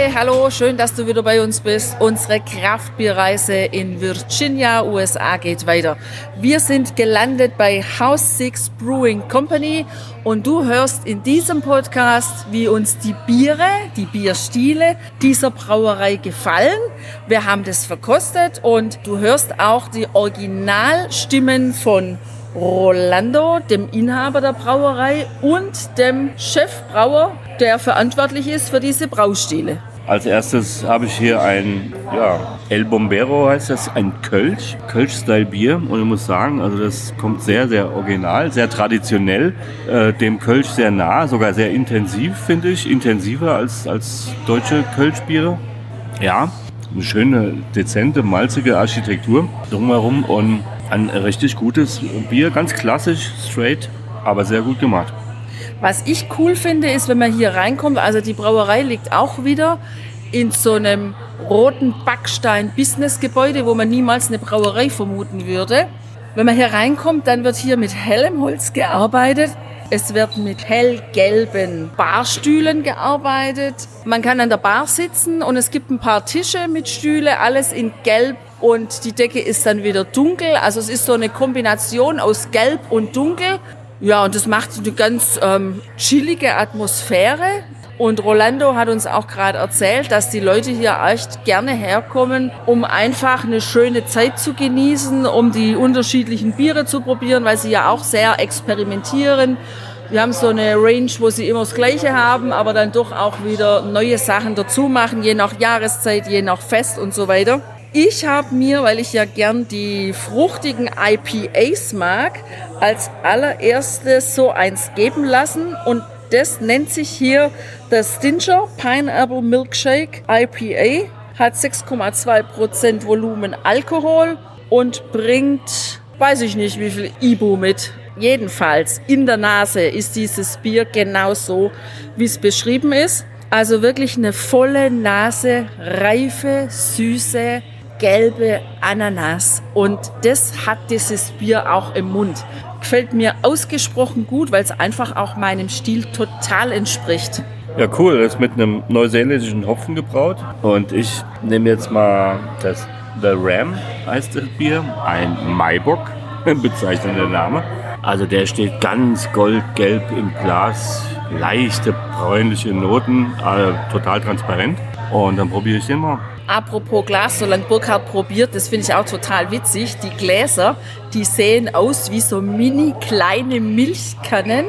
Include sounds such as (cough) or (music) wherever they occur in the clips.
Hallo, schön, dass du wieder bei uns bist. Unsere Kraftbierreise in Virginia, USA geht weiter. Wir sind gelandet bei House Six Brewing Company und du hörst in diesem Podcast, wie uns die Biere, die Bierstile dieser Brauerei gefallen. Wir haben das verkostet und du hörst auch die Originalstimmen von Rolando, dem Inhaber der Brauerei und dem Chefbrauer, der verantwortlich ist für diese Braustile. Als erstes habe ich hier ein ja, El Bombero heißt das, ein Kölsch, Kölsch-Style-Bier. Und ich muss sagen, also das kommt sehr, sehr original, sehr traditionell, äh, dem Kölsch sehr nah, sogar sehr intensiv, finde ich. Intensiver als, als deutsche Kölschbiere. Ja, eine schöne, dezente, malzige Architektur drumherum und ein richtig gutes Bier, ganz klassisch, straight, aber sehr gut gemacht. Was ich cool finde, ist, wenn man hier reinkommt, also die Brauerei liegt auch wieder in so einem roten Backstein-Business-Gebäude, wo man niemals eine Brauerei vermuten würde. Wenn man hier reinkommt, dann wird hier mit hellem Holz gearbeitet. Es wird mit hellgelben Barstühlen gearbeitet. Man kann an der Bar sitzen und es gibt ein paar Tische mit Stühle, alles in Gelb und die Decke ist dann wieder dunkel. Also es ist so eine Kombination aus Gelb und Dunkel. Ja, und das macht eine ganz ähm, chillige Atmosphäre. Und Rolando hat uns auch gerade erzählt, dass die Leute hier echt gerne herkommen, um einfach eine schöne Zeit zu genießen, um die unterschiedlichen Biere zu probieren, weil sie ja auch sehr experimentieren. Wir haben so eine Range, wo sie immer das Gleiche haben, aber dann doch auch wieder neue Sachen dazu machen, je nach Jahreszeit, je nach Fest und so weiter. Ich habe mir, weil ich ja gern die fruchtigen IPAs mag, als allererstes so eins geben lassen und das nennt sich hier das Stinger Pineapple Milkshake IPA, hat 6,2% Volumen Alkohol und bringt, weiß ich nicht wie viel Ibu mit. Jedenfalls in der Nase ist dieses Bier genau so, wie es beschrieben ist. Also wirklich eine volle Nase, reife, süße, gelbe Ananas. Und das hat dieses Bier auch im Mund. Gefällt mir ausgesprochen gut, weil es einfach auch meinem Stil total entspricht. Ja, cool. Das ist mit einem neuseeländischen Hopfen gebraut. Und ich nehme jetzt mal das The Ram, heißt das Bier. Ein Maibock, (laughs) bezeichnender Name. Also der steht ganz goldgelb im Glas. Leichte bräunliche Noten, also total transparent. Und dann probiere ich den mal. Apropos Glas, solange Burkhard probiert, das finde ich auch total witzig. Die Gläser, die sehen aus wie so mini kleine Milchkannen,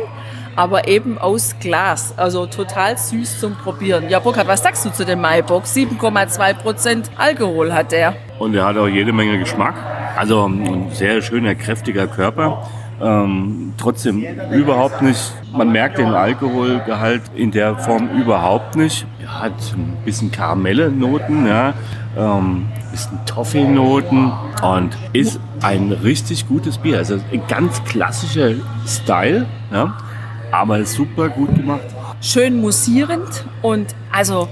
aber eben aus Glas. Also total süß zum Probieren. Ja, Burkhard, was sagst du zu dem Maibock? 7,2% Alkohol hat er. Und er hat auch jede Menge Geschmack. Also ein sehr schöner, kräftiger Körper. Ähm, trotzdem überhaupt nicht, man merkt den Alkoholgehalt in der Form überhaupt nicht. Er hat ein bisschen Karamelle-Noten, ja, ähm, bisschen Toffee-Noten und ist ein richtig gutes Bier. Also ein ganz klassischer Style, ja, aber super gut gemacht. Schön musierend und also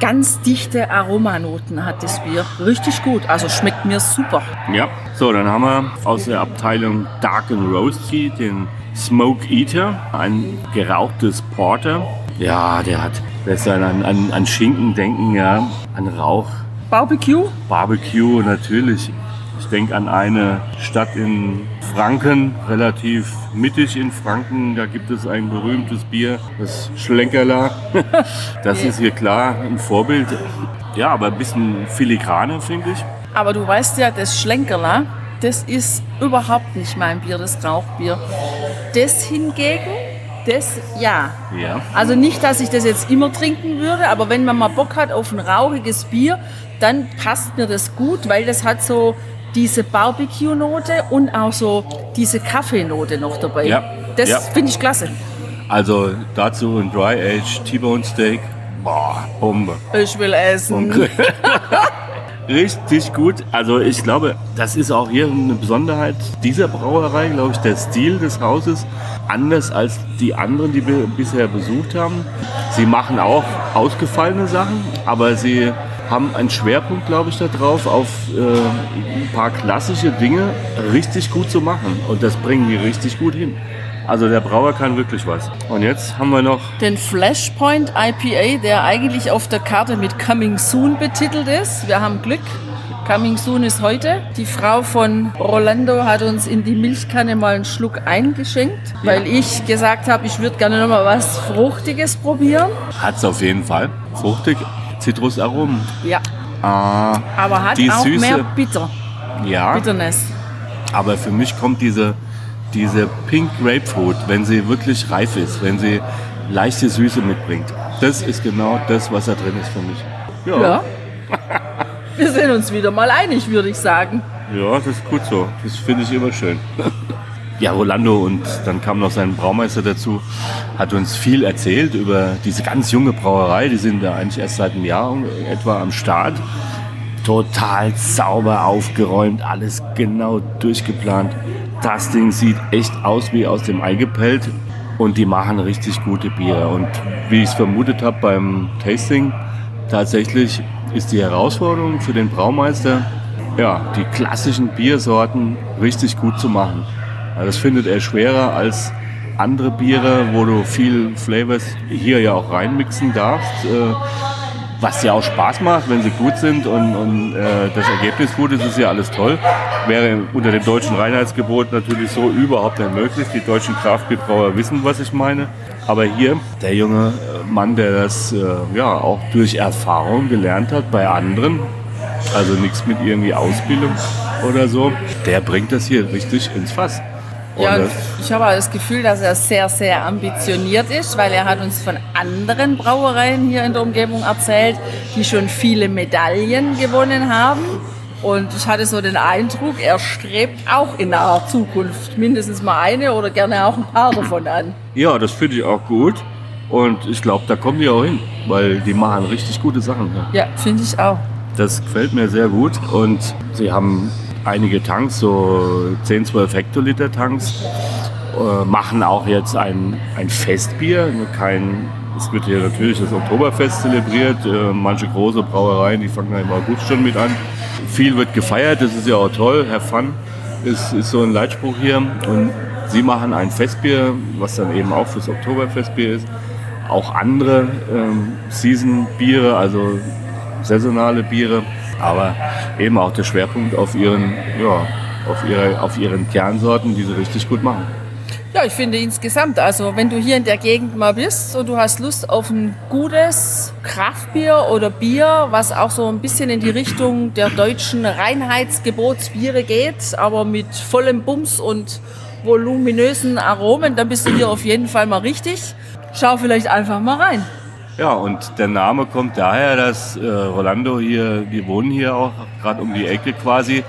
ganz dichte Aromanoten hat das Bier. Richtig gut. Also schmeckt mir super. Ja, so, dann haben wir aus der Abteilung Dark and Roasty den Smoke Eater, ein gerauchtes Porter. Ja, der hat besser an, an, an Schinken denken, ja, an Rauch. Barbecue? Barbecue, natürlich. Ich denke an eine Stadt in Franken, relativ mittig in Franken. Da gibt es ein berühmtes Bier, das Schlenkerler. (laughs) Das ist hier klar ein Vorbild. Ja, aber ein bisschen filigraner, finde ich. Aber du weißt ja, das Schlenkerler, das ist überhaupt nicht mein Bier, das Rauchbier. Das hingegen, das ja. Ja. Also nicht, dass ich das jetzt immer trinken würde, aber wenn man mal Bock hat auf ein rauchiges Bier, dann passt mir das gut, weil das hat so diese Barbecue-Note und auch so diese Kaffeenote noch dabei. Ja. Das Ja. finde ich klasse. Also dazu ein Dry Age T-Bone Steak. Boah, Bombe. Ich will essen. (laughs) richtig gut. Also ich glaube, das ist auch hier eine Besonderheit dieser Brauerei, glaube ich, der Stil des Hauses. Anders als die anderen, die wir bisher besucht haben. Sie machen auch ausgefallene Sachen, aber sie haben einen Schwerpunkt, glaube ich, darauf, auf äh, ein paar klassische Dinge richtig gut zu machen. Und das bringen die richtig gut hin. Also der Brauer kann wirklich was. Und jetzt haben wir noch Den Flashpoint IPA, der eigentlich auf der Karte mit Coming Soon betitelt ist. Wir haben Glück. Coming Soon ist heute. Die Frau von Rolando hat uns in die Milchkanne mal einen Schluck eingeschenkt, weil ich gesagt habe, ich würde gerne noch mal was Fruchtiges probieren. hat es auf jeden Fall. Fruchtig, Zitrusaromen. Ja, Ah, aber hat auch Süße- mehr Bitter, ja, Bitterness. aber für mich kommt diese, diese Pink Grapefruit, wenn sie wirklich reif ist, wenn sie leichte Süße mitbringt. Das ist genau das, was da drin ist für mich. Ja. Wir sind uns wieder mal einig, würde ich sagen. Ja, das ist gut so. Das finde ich immer schön. (laughs) Ja, Rolando und dann kam noch sein Braumeister dazu, hat uns viel erzählt über diese ganz junge Brauerei. Die sind da eigentlich erst seit einem Jahr etwa am Start. Total sauber aufgeräumt, alles genau durchgeplant. Das Ding sieht echt aus wie aus dem Ei gepellt und die machen richtig gute Biere. Und wie ich es vermutet habe beim Tasting, tatsächlich ist die Herausforderung für den Braumeister, ja, die klassischen Biersorten richtig gut zu machen. Das findet er schwerer als andere Biere, wo du viel Flavors hier ja auch reinmixen darfst. Äh, was ja auch Spaß macht, wenn sie gut sind und, und äh, das Ergebnis gut ist, ist ja alles toll. Wäre unter dem deutschen Reinheitsgebot natürlich so überhaupt nicht möglich. Die deutschen Kraftbierbrauer wissen, was ich meine. Aber hier, der junge Mann, der das äh, ja auch durch Erfahrung gelernt hat bei anderen, also nichts mit irgendwie Ausbildung oder so, der bringt das hier richtig ins Fass. Und Ja, ich habe auch das Gefühl, dass er sehr, sehr ambitioniert ist, weil er hat uns von anderen Brauereien hier in der Umgebung erzählt, die schon viele Medaillen gewonnen haben. Und ich hatte so den Eindruck, er strebt auch in naher Zukunft mindestens mal eine oder gerne auch ein paar davon an. ja, das finde ich auch gut. Und ich glaube, da kommen die auch hin, weil die machen richtig gute Sachen. hier. Ja, finde ich auch. Das gefällt mir sehr gut und sie haben einige Tanks, so 10, 12 Hektoliter Tanks, äh, machen auch jetzt ein, ein Festbier, kein, es wird hier natürlich das Oktoberfest zelebriert, äh, manche große Brauereien, die fangen ja im August schon mit an. Viel wird gefeiert, das ist ja auch toll, Herr Fun ist, ist so ein Leitspruch hier. Und sie machen ein Festbier, was dann eben auch fürs Oktoberfestbier ist, auch andere ähm, Season-Biere, also saisonale Biere, aber eben auch der Schwerpunkt auf ihren, ja, auf ihre, auf ihren Kernsorten, die sie richtig gut machen. Ja, ich finde insgesamt, also wenn du hier in der Gegend mal bist und du hast Lust auf ein gutes Kraftbier oder Bier, was auch so ein bisschen in die Richtung der deutschen Reinheitsgebotsbiere geht, aber mit vollem Bums und voluminösen Aromen, dann bist du hier auf jeden Fall mal richtig. Schau vielleicht einfach mal rein. Ja, und der Name kommt daher, dass äh, Rolando hier, die wohnen hier auch gerade um die Ecke quasi.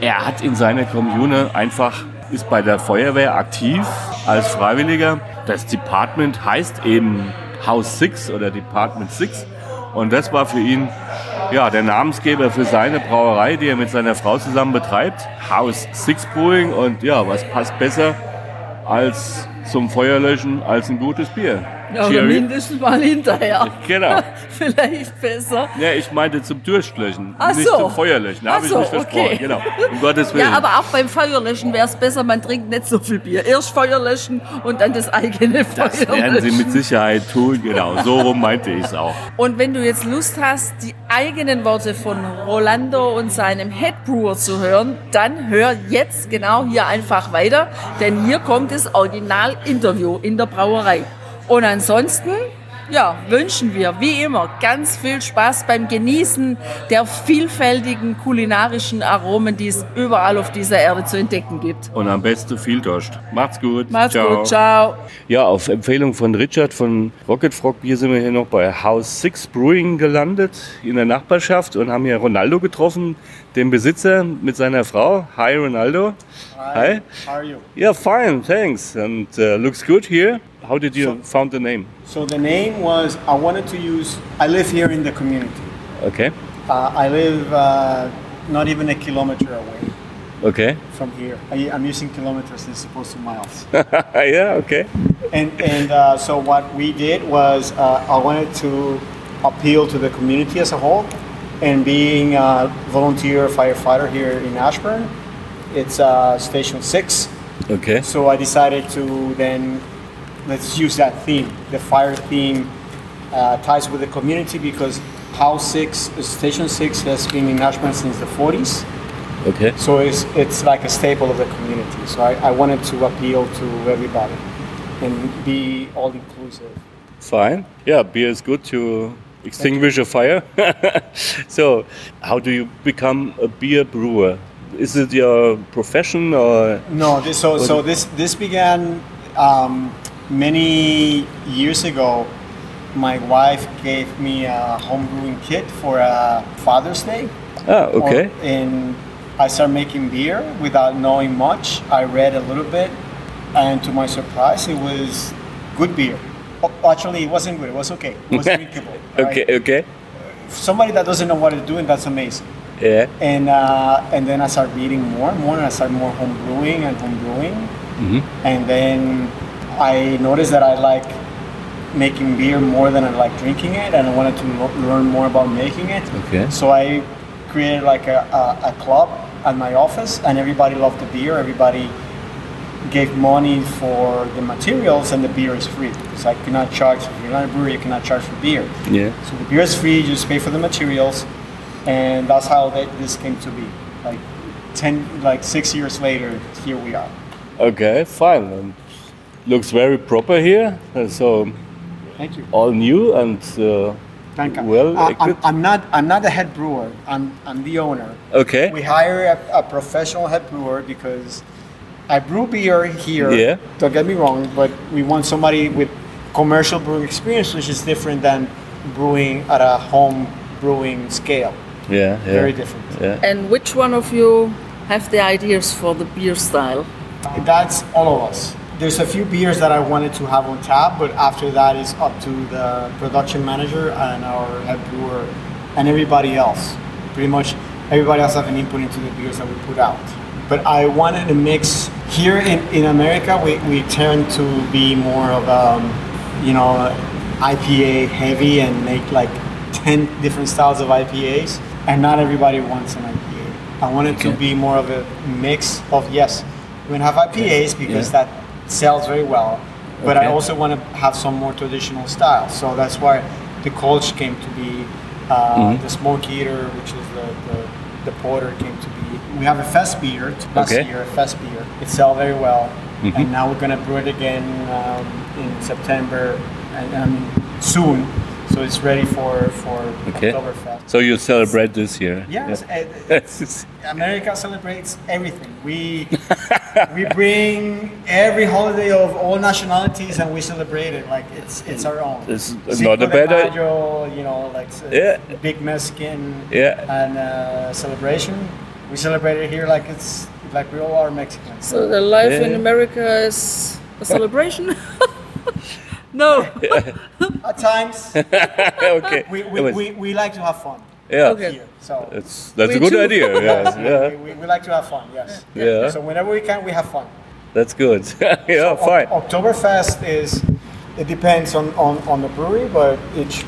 Er hat in seiner Kommune einfach, ist bei der Feuerwehr aktiv als Freiwilliger. Das Department heißt eben House 6 oder Department 6. Und das war für ihn ja, der Namensgeber für seine Brauerei, die er mit seiner Frau zusammen betreibt. House 6 Brewing. Und ja, was passt besser als zum Feuerlöschen als ein gutes Bier? Ja, Cheery. mindestens mal hinterher. Genau. (laughs) Vielleicht besser. Ja, ich meinte zum Durchlöschen, Ach nicht so. zum Feuerlöschen. Da habe ich so, mich versprochen. okay. Genau. Um Gottes Willen. Ja, aber auch beim Feuerlöschen wäre es besser, man trinkt nicht so viel Bier. Erst Feuer löschen und dann das eigene Feuer das werden sie mit Sicherheit tun. Genau, so rum meinte ich es auch. Und wenn du jetzt Lust hast, die eigenen Worte von Rolando und seinem Head Brewer zu hören, dann hör jetzt genau hier einfach weiter, denn hier kommt das Original-Interview in der Brauerei. Und ansonsten, ja, wünschen wir wie immer ganz viel Spaß beim Genießen der vielfältigen kulinarischen Aromen, die es überall auf dieser Erde zu entdecken gibt. Und am besten viel Dost. Macht's gut. Macht's gut, ciao. Ja, auf Empfehlung von Richard von Rocket Frog Bier sind wir hier noch bei House 6 Brewing gelandet in der Nachbarschaft und haben hier Ronaldo getroffen, den Besitzer mit seiner Frau. Hi Ronaldo. Hi. How are you? Yeah, fine, thanks. And uh, looks good here. How did you found the name? So the name was I wanted to use. I live here in the community, Okay. Uh, I live uh, not even a kilometer away Okay. from here. I, I'm using kilometers as opposed to miles. (laughs) yeah. Okay. and and uh, so what we did was uh, I wanted to appeal to the community as a whole, and being a volunteer firefighter here in Ashburn, it's uh, Station Six. Okay. So I decided to then let's use that theme. The fire theme uh, ties with the community because House Six, Station Six, has been in Ashburn since the 40s. Okay. So it's, it's like a staple of the community. So I, I wanted to appeal to everybody and be all inclusive. Fine. Yeah, beer is good to extinguish a fire. (laughs) so, how do you become a beer brewer? Is it your profession or? No, this, so so this this began um, many years ago. My wife gave me a home brewing kit for a Father's Day. Ah, okay. And I started making beer without knowing much. I read a little bit, and to my surprise, it was good beer. Oh, Actually, it wasn't good. It was okay. It was (laughs) drinkable. right? Okay. Okay. Somebody that doesn't know what they're doing, that's amazing. Yeah. And uh, and then I started reading more and more, and I started more home brewing and home brewing. Mhm. And then I noticed that I like making beer more than I like drinking it, and I wanted to lo- learn more about making it. Okay. So I created like a, a, a club at my office, and everybody loved the beer. Everybody gave money for the materials, and the beer is free. So I cannot charge. If you're not a brewery, you cannot charge for beer. Yeah. So the beer is free. You just pay for the materials, and that's how that this came to be. Like ten, like six years later, here we are. Okay. Fine. And looks very proper here. Uh, So Thank you. all new and uh, Thank you. well Uh, I'm. I'm not. I'm not the head brewer. I'm. I'm the owner. Okay. We hire a, a professional head brewer because I brew beer here. Yeah. Don't get me wrong, but we want somebody with commercial brewing experience, which is different than brewing at a home brewing scale. Yeah. Yeah. Very different. Yeah. And which one of you have the ideas for the beer style? That's all of us. There's a few beers that I wanted to have on tap, but after that is up to the production manager and our head brewer and everybody else. Pretty much everybody else have an input into the beers that we put out. But I wanted to mix here in, in America. We, we tend to be more of um, you know IPA heavy and make like ten different styles of IPAs, and not everybody wants an IPA. I wanted to be more of a mix of yes, we're gonna have IPAs because Yeah. that sells very well, but I also want to have some more traditional styles. So that's why the Kolsch came to be, uh, Mm-hmm. the Smoke Eater, which is the, the the porter came to be. We have a fest beer last Okay. year, a fest beer. It sold very well, Mhm. and now we're gonna brew it again um, in September and I mean soon. So it's ready for for Okay. Oktoberfest. So you celebrate this year? Yes, Yeah. it's- eh, (laughs) eh, America celebrates everything. We we bring every holiday of all nationalities and we celebrate it like it's it's our own. It's Cinco not a de bad idea. Mayo, you know, like s- Yeah. big Mexican Yeah. and uh, celebration. We celebrate it here like it's like we all are Mexicans. So the life in America is a celebration? (laughs) no. (laughs) At times, (laughs) okay. we, we, we, we like to have fun yeah. Okay. here. So That's that's We a good too. idea. Yeah. (laughs) we, yeah. we, we like to have fun. Yes. Yeah. So whenever we can, we have fun. That's good. yeah. So, Fine. Oc- Oktoberfest is, it depends on, on, on the brewery, but it's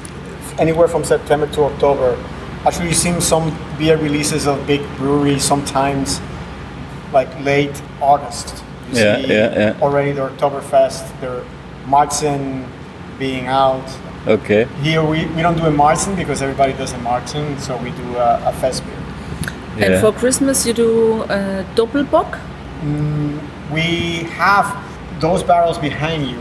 anywhere from September to October. Actually, you've seen some beer releases of big breweries sometimes like late August. You Yeah, see yeah, yeah. Already the Oktoberfest, their Marzen being out. Okay. Here we, we don't do a Marzen because everybody does a Marzen, so we do a, a fest beer. Yeah. And for Christmas you do uh, a Doppelbock? Mm, we have those barrels behind you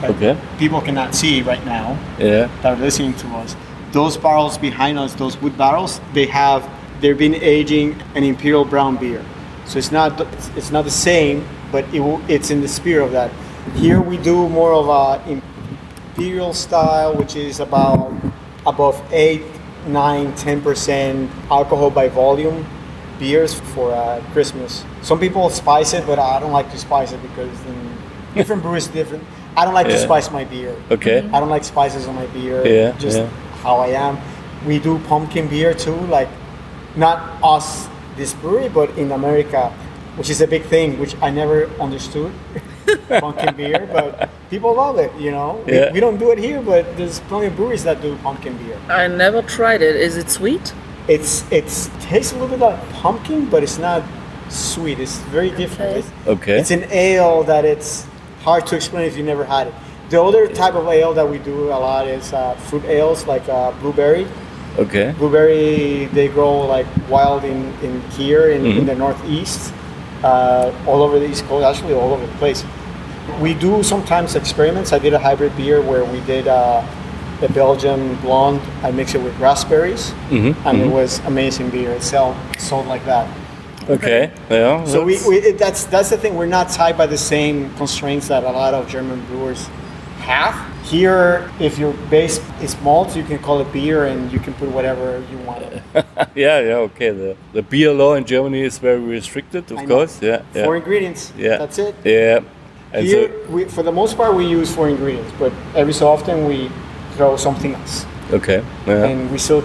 that Okay. people cannot see right now. yeah. that are listening to us. Those barrels behind us, those wood barrels, they have they've been aging an imperial brown beer. So it's not it's not the same, but it will, it's in the spirit of that. Here we do more of a imperial style, which is about above eight, nine, ten percent alcohol by volume beers for uh, Christmas. Some people spice it, but I don't like to spice it because then (laughs) different breweries different. I don't like to spice my beer. Okay. I don't like spices on my beer. Yeah, Just yeah. how I am. We do pumpkin beer too, like not us, this brewery, but in America, which is a big thing, which I never understood. (laughs) (laughs) pumpkin beer, but people love it. You know, We- Yeah. we, don't do it here, but there's plenty of breweries that do pumpkin beer. I never tried it. Is it sweet? It's it's tastes a little bit like pumpkin, but it's not sweet. It's very different. Okay. It's, Okay. it's an ale that it's hard to explain if you never had it. The other type of ale that we do a lot is uh, fruit ales, like uh, blueberry. Okay. Blueberry, they grow like wild in, in here in, in Mhm. the northeast, all over the east coast, actually all over the place. We do sometimes experiments. I did a hybrid beer where we did uh, a Belgian blonde. I mixed it with raspberries, Mhm, and it mhm. was amazing beer. It sold sold like that. Okay. Yeah. So we, that's- we it, that's that's the thing. We're not tied by the same constraints that a lot of German brewers have. Here, if your base is malt, you can call it beer, and you can put whatever you want. it. (laughs) yeah. Yeah. Okay. The the beer law in Germany is very restricted, of I know. course. Yeah. Yeah. Four ingredients. yeah. That's it. Yeah. And Here, so we, for the most part, we use four ingredients, but every so often we throw something else, okay. Yeah. and we still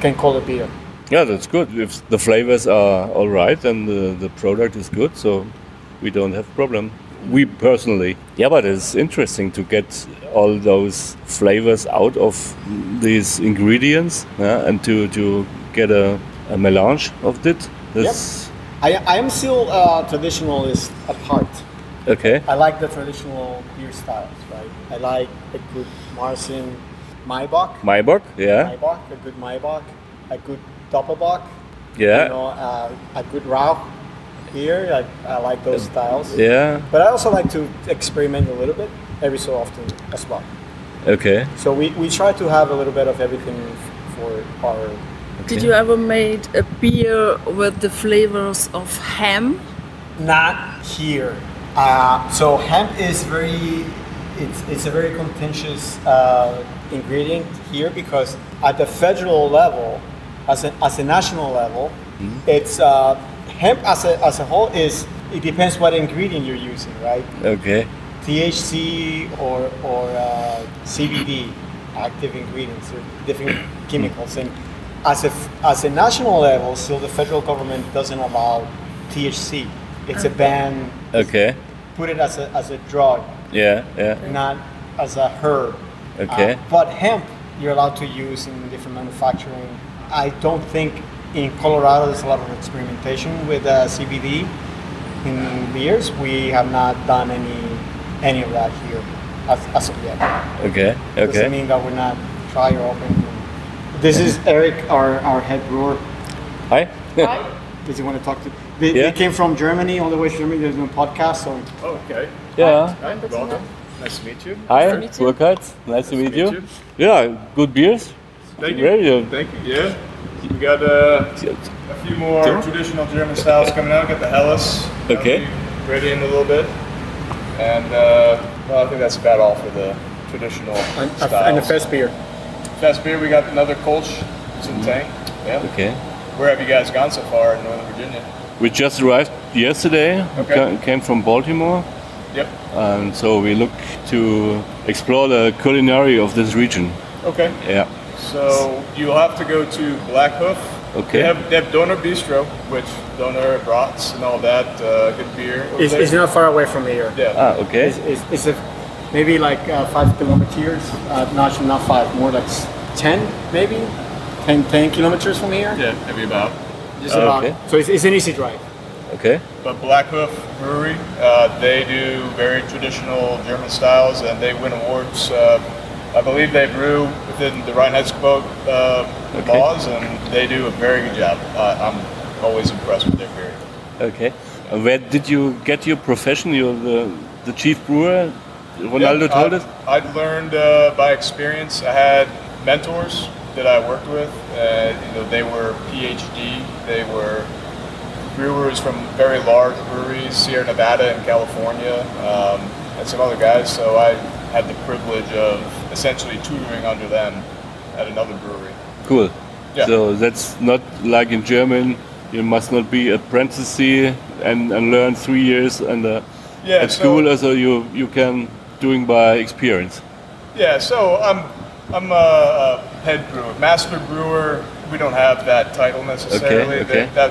can call it beer. Yeah, that's good. If the flavors are all right and the, the product is good, so we don't have problem. We personally, yeah, but it's interesting to get all those flavors out of these ingredients yeah, and to, to get a, a melange of it. That's I, I am still a traditionalist at heart. okay. I like the traditional beer styles, right? I like a good Marzen Maibock. Maibock, yeah, Maibock, a good Maibock, a good Doppelbock, yeah, you know, uh, a good Rauch beer. I, I like those styles. yeah, But I also like to experiment a little bit every so often as well. okay. So we, we try to have a little bit of everything for our. Did you ever made a beer with the flavors of ham? Not here. Uh, so hemp is very, it's, it's a very contentious uh, ingredient here because at the federal level, as a, as a national level, it's uh, hemp as a, as a whole is it depends what ingredient you're using, right? Okay. THC or or uh, CBD, active ingredients, or different (clears throat) chemicals. And as a as a national level, still the federal government doesn't allow THC. It's a ban. Okay. Put it as a as a drug, Yeah. Yeah. not as a herb. Okay. Uh, but hemp, you're allowed to use in different manufacturing. I don't think in Colorado there's a lot of experimentation with uh, CBD in beers. We have not done any any of that here as, as of yet. Okay. Okay. Doesn't mean that we're not try or open. This is Eric, our, our head brewer. Hi. Hi. Does he want to talk to? They, Yeah. they came from Germany, all the way to Germany. They're doing podcasts, so Oh, okay. Yeah. Hi, welcome. Nice to meet you. Hi, meet you. Burkhard. Nice to meet meet you. you. Yeah, good beers. Thank you. Very good. Thank you. Yeah. We got uh, a few more traditional German styles coming out. Got the Helles. Okay. Ready in a little bit. And uh, well, I think that's about all for the traditional and, styles. and the fest beer. Fest beer. We got another Kolsch. It's in the tank. Yeah. Okay. Where have you guys gone so far in Northern Virginia? We just arrived yesterday. Okay. Came from Baltimore, Yep. and so we look to explore the culinary of this region. Okay. Yeah. So you'll have to go to Black Hoof. Okay. They have, they have Döner Bistro, which Donor brats and all that, uh, good beer. over It's, it's not far away from here. yeah. Ah, okay. It's, it's, it's a, maybe like uh, five kilometers. Uh, not not five, more like ten, maybe 10, 10 kilometers from here. Yeah, maybe about. Just about. Okay. So it's, it's an easy drive. Okay. But Black Hoof Brewery, uh, they do very traditional German styles, and they win awards. Uh, I believe they brew within the Reinheitsgebot uh, Okay. laws, and they do a very good job. Uh, I'm always impressed with their beer. Okay. Where did you get your profession? You're the, the chief brewer. Ronaldo Yeah, told I- us. I'd learned uh, by experience. I had mentors that I worked with. Uh, you know, they were PhD. They were brewers from very large breweries, Sierra Nevada and California, um, and some other guys. So I had the privilege of essentially tutoring under them at another brewery. Cool. Yeah. So that's not like in German. You must not be apprentice and, and learn three years and uh, Yeah, at so- school. So you you can doing by experience. Yeah, so I'm I'm a, a head brewer, master brewer. We don't have that title necessarily. Okay, They- okay. that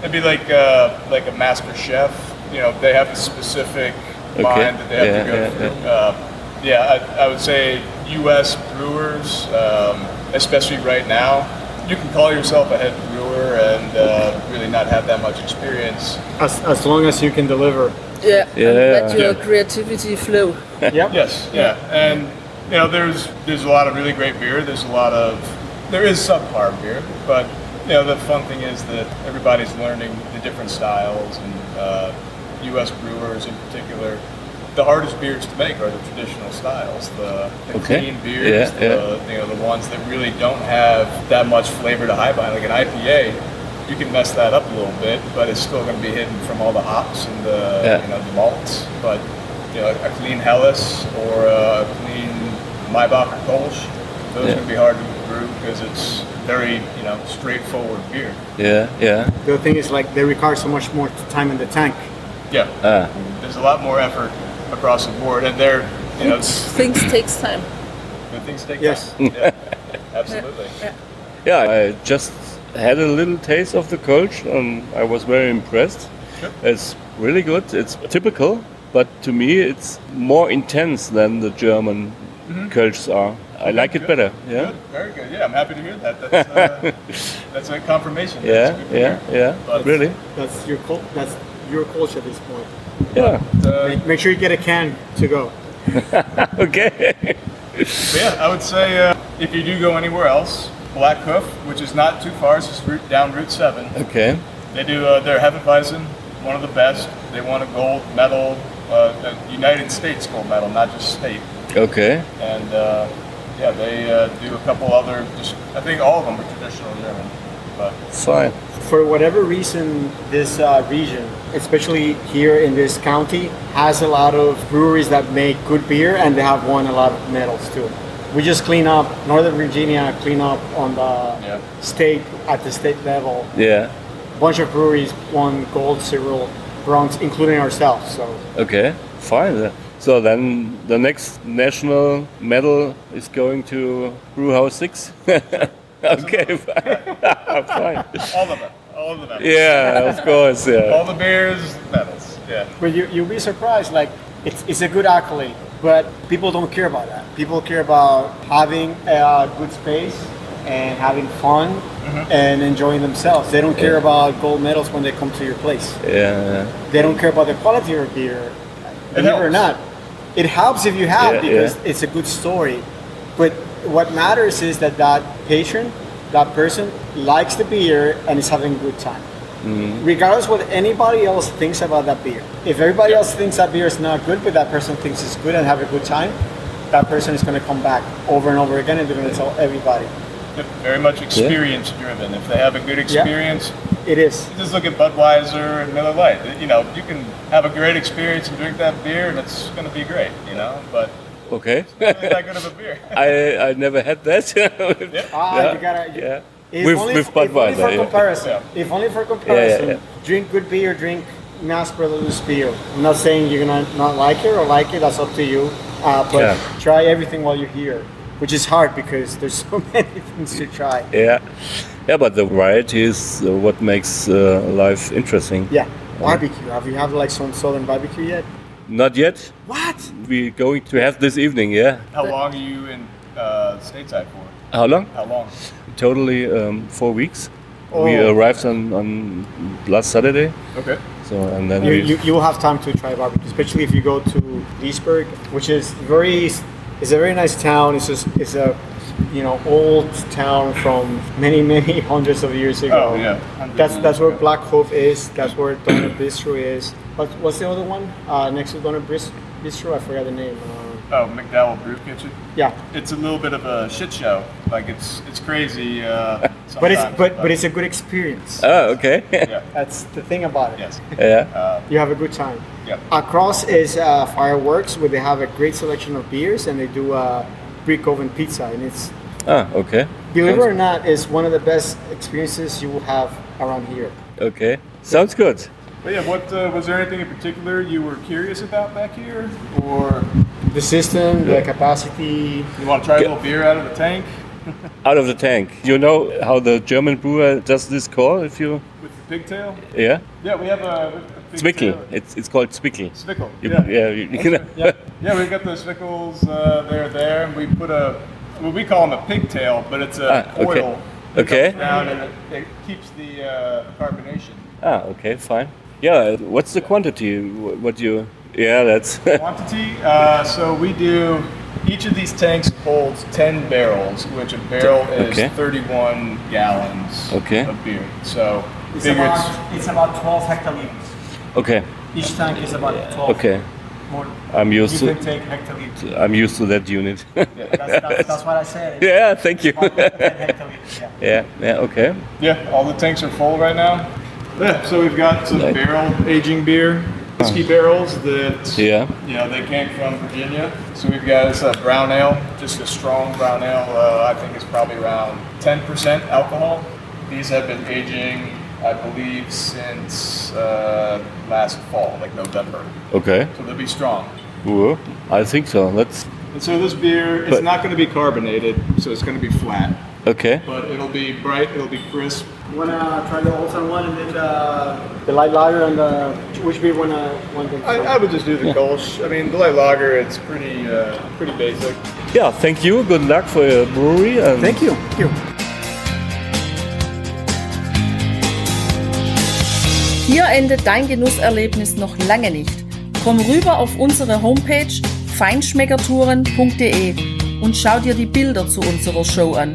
it'd be like uh, like a master chef. You know, they have a specific Okay, line that they have yeah, to go yeah, through. Uh, yeah, I, I would say U.S. brewers, um, especially right now, you can call yourself a head brewer and uh, really not have that much experience. As, as long as you can deliver. Yeah, Yeah, and let your yeah. creativity flow. Yep. Yes, yeah, and you know, there's there's a lot of really great beer. There's a lot of there is subpar beer, but you know, the fun thing is that everybody's learning the different styles, and uh, U.S. brewers in particular. The hardest beers to make are the traditional styles, the, the Okay. clean beers, Yeah, the, yeah. you know, the ones that really don't have that much flavor to high bind. Like an IPA, you can mess that up a little bit, but it's still going to be hidden from all the hops and the Yeah. you know the malts. But you know, a clean Helles or a clean Maibock or Kolsch, those Yeah. can be hard to brew because it's very you know straightforward beer. Yeah, yeah. The thing is, like, they require so much more time in the tank. Yeah, Ah, there's a lot more effort across the board, and they're you know it's, Things takes time. (laughs) good things take Yes. time. Yeah, (laughs) absolutely. yeah. I just had a little taste of the Kölsch, and I was very impressed. Sure. It's really good. It's typical, but to me, it's more intense than the German Kölschs are. I like it better. Yeah. Good, very good. Yeah, I'm happy to hear that. That's, uh, (laughs) that's a confirmation. Yeah, That's yeah, yeah. But- Really? That's your cul- that's your culture at this point. Yeah. Uh, Make, make sure you get a can to go. (laughs) Okay. Yeah, I would say uh, if you do go anywhere else, Black Hoof, which is not too far, it's just route, down Route 7. okay. They do uh, their Hefeweizen, one of the best. They won a gold medal, uh, a United States gold medal, not just state. Okay. And uh, yeah, they uh, do a couple other, just I think all of them are traditional German. But Fine. For whatever reason, this uh, region, especially here in this county, has a lot of breweries that make good beer, and they have won a lot of medals too. We just clean up Northern Virginia, clean up on the Yeah. state at the state level. Yeah. bunch of breweries won gold, silver, bronze, including ourselves. So Okay. Fine. So then the next national medal is going to Brewhouse 6? (laughs) okay, (laughs) fine. (laughs) fine. all of them, all of them. Yeah, of course, yeah. All the beers, medals. Yeah. But you, you'll be surprised. Like it's, it's a good accolade, but people don't care about that. People care about having a good space and having fun mm-hmm. and enjoying themselves. They don't care about gold medals when they come to your place. Yeah, They don't care about the quality of beer. Believe it or not, it helps if you have Yeah, because yeah. it's a good story. But what matters is that that patron, that person, likes the beer and is having a good time. Mm-hmm. Regardless what anybody else thinks about that beer. If everybody else thinks that beer is not good, but that person thinks it's good and have a good time, that person is going to come back over and over again and they're going to tell everybody. Very much experience driven. If they have a good experience, It is. just look at Budweiser and Miller Lite. You know, you can have a great experience and drink that beer, and it's going to be great. You know, but okay. (laughs) that good of a beer. I, I never had that. (laughs) yeah. Ah, Yeah, you gotta. You, yeah. If With, only, with if only for yeah. comparison. Yeah. If only for comparison. yeah. Drink good beer, drink Mass Brothers beer. I'm not saying you're gonna not like it or like it. That's up to you. Uh, but Yeah. try everything while you're here, which is hard because there's (laughs) so many things to try. Yeah, yeah, but the variety is uh, what makes uh, life interesting. Yeah. Barbecue. Have you had like some southern barbecue yet? Not yet. What? We're going to have this evening. Yeah. How long are you in uh, stateside for? How long? How long? Totally um, four weeks. We Oh. arrived on, on last Saturday. Okay. So and then You, we you, you will have time to try barbecue, especially if you go to Leesburg, which is very, it's a very nice town. It's just, it's a, you know, old town from many, (laughs) many hundreds of years ago. Oh, yeah. That's that's where. Black Hoof is. That's where Döner Bistro is. What, what's the other one? Uh, next to Döner Bris- Bistro, I forgot the name. Uh, Oh, MacDowell Brew Kitchen. yeah, It's a little bit of a shit show. Like it's it's crazy. Uh, (laughs) but it's but but it's a good experience. oh okay. (laughs) yeah. That's the thing about it. Yes. yeah. You have a good time. Yeah. Across is uh, Fireworks, where they have a great selection of beers, and they do uh, brick oven pizza, and it's Ah okay. believe it or not, is one of the best experiences you will have around here. Okay. Sounds good. But yeah, what uh, was there anything in particular you were curious about back here, or The system, the capacity. You want to try a little beer out of the tank (laughs) Out of the tank. You know how the German brewer does this call? If you, with the pigtail? yeah, Yeah, we have a. with the Zwickel. pigtail. It's it's called Zwickel. Zwickle. You- yeah. yeah, you- you can- yeah. Yeah, we've got the Zwickles. Uh, they're there. We put a. Well, we call them a pigtail, but it's a Ah, okay. coil. that Okay. comes Down and it, it keeps the uh, carbonation. Ah, okay, fine. Yeah, what's the quantity? Wh- What you? Yeah, that's. (laughs) Quantity. Uh, so we do. Each of these tanks holds 10 barrels, which a barrel is Okay. 31 gallons Okay. of beer. So It's about, it's about 12 hectoliters. okay, Each tank is about 12. okay. More. I'm You used to. can take hectoliters. I'm used to that unit. (laughs) That's, that's, that's what I said. Yeah, thank you. about 10 hectoliters. Yeah. (laughs) yeah, yeah, okay. Yeah, all the tanks are full right now. Yeah, so we've got some Nice. barrel aging beer, whiskey barrels that Yeah. you know they came from Virginia. So we've got this uh, brown ale, just a strong brown ale. Uh, I think it's probably around 10% alcohol. These have been aging, I believe, since uh, last fall, like November. Okay. So they'll be strong. Ooh, I think so. That's And so this beer, is But- not going to be carbonated, so it's going to be flat, okay. but it'll be bright, it'll be crisp. Wanna try the Town one and then the, the light lager and the which beer wanna want to? I, I would just do the Kolsch. I mean, the light lager, it's pretty, uh, pretty basic. Yeah, thank you. Good luck for your brewery. And Thank you. Thank you. Hier endet dein Genusserlebnis noch lange nicht. Komm rüber auf unsere Homepage feinschmeckertouren.de und schau dir die Bilder zu unserer Show an.